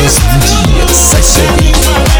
Диез, диез, сосед.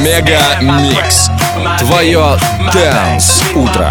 Мега Микс. Твое Dance Утро.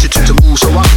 Institute to move so I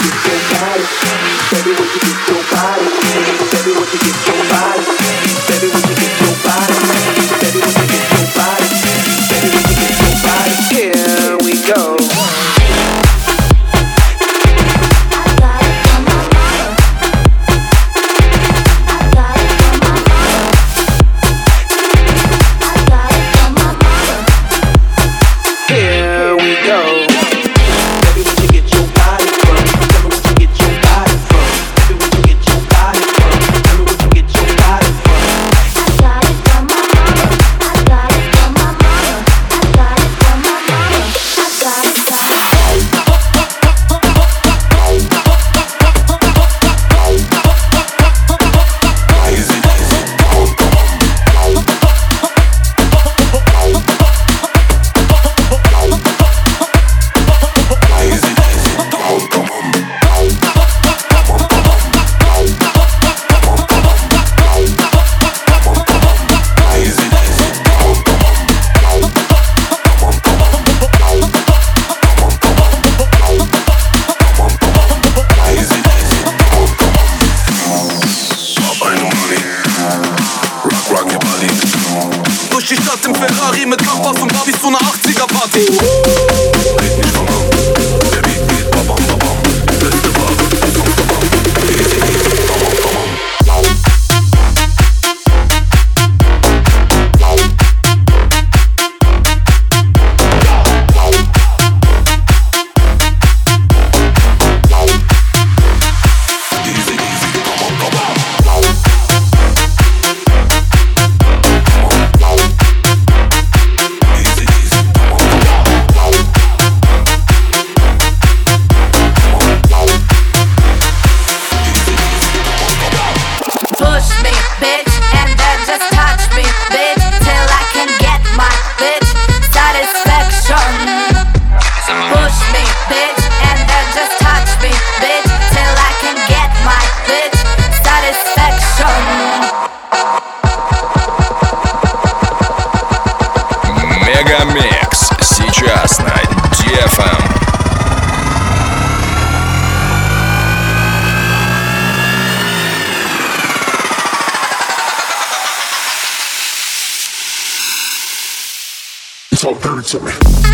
you get your body. Tell what you do. Ferrari mit Nachbar und Barbie zu einer 80er Party. words at me.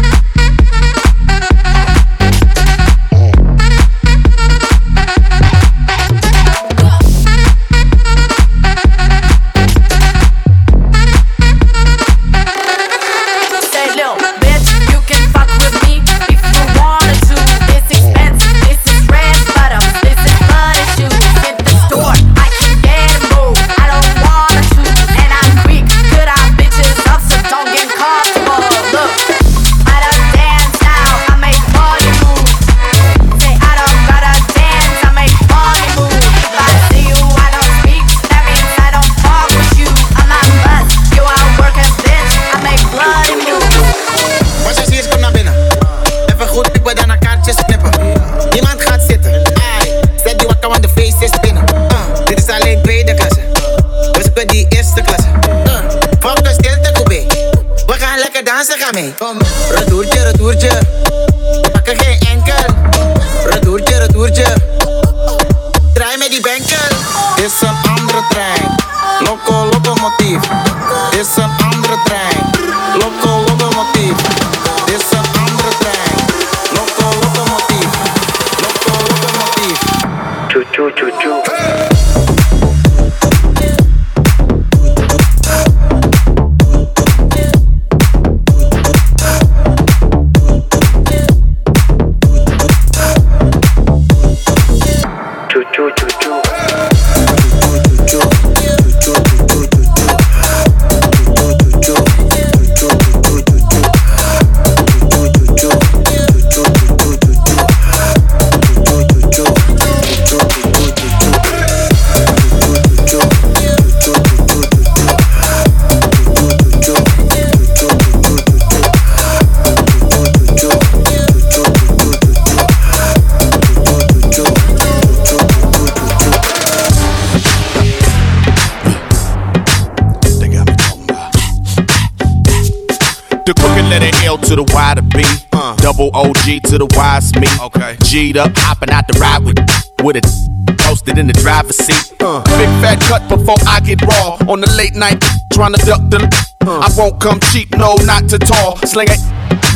OG to the Y's me. Okay. G'd up, hopping out the ride with with it. Posted in the driver's seat. Big fat cut before I get raw. On the late night, trying to duck the. I won't come cheap, no, not too tall. Sling it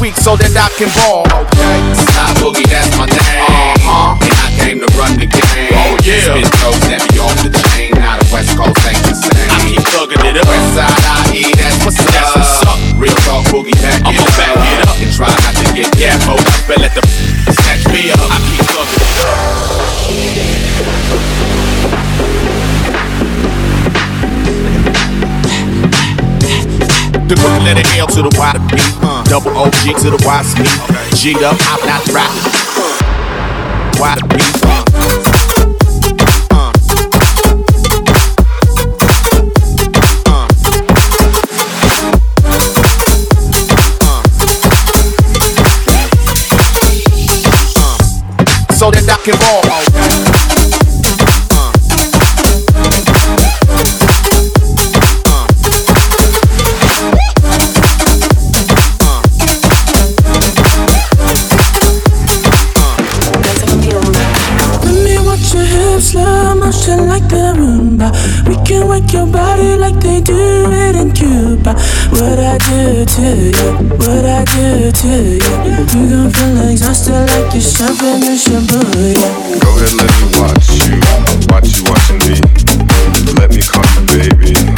weak so that I can ball. Okay. Side boogie, that's my name. Uh-huh. And I came to run the game. Oh, yeah. That be off the chain. Now the West Coast ain't the same. I keep thugging it up. West side IE, that's what's up. That's what's up. Real talk boogie, back I'ma it back it up. And try not to get gaffo. But let the snatch me up. I keep thugging it up. The crooked letter L to the Y to B. Uh, double OG to the Y to me. G'd up, hopping out the rock. Y to B. Uh, uh, so that I can ball. To you, what I do to you. You gon' feel exhausted like you're jumping in Shibuya. Go ahead, let me watch you. Watch you watching me. Let me call you baby.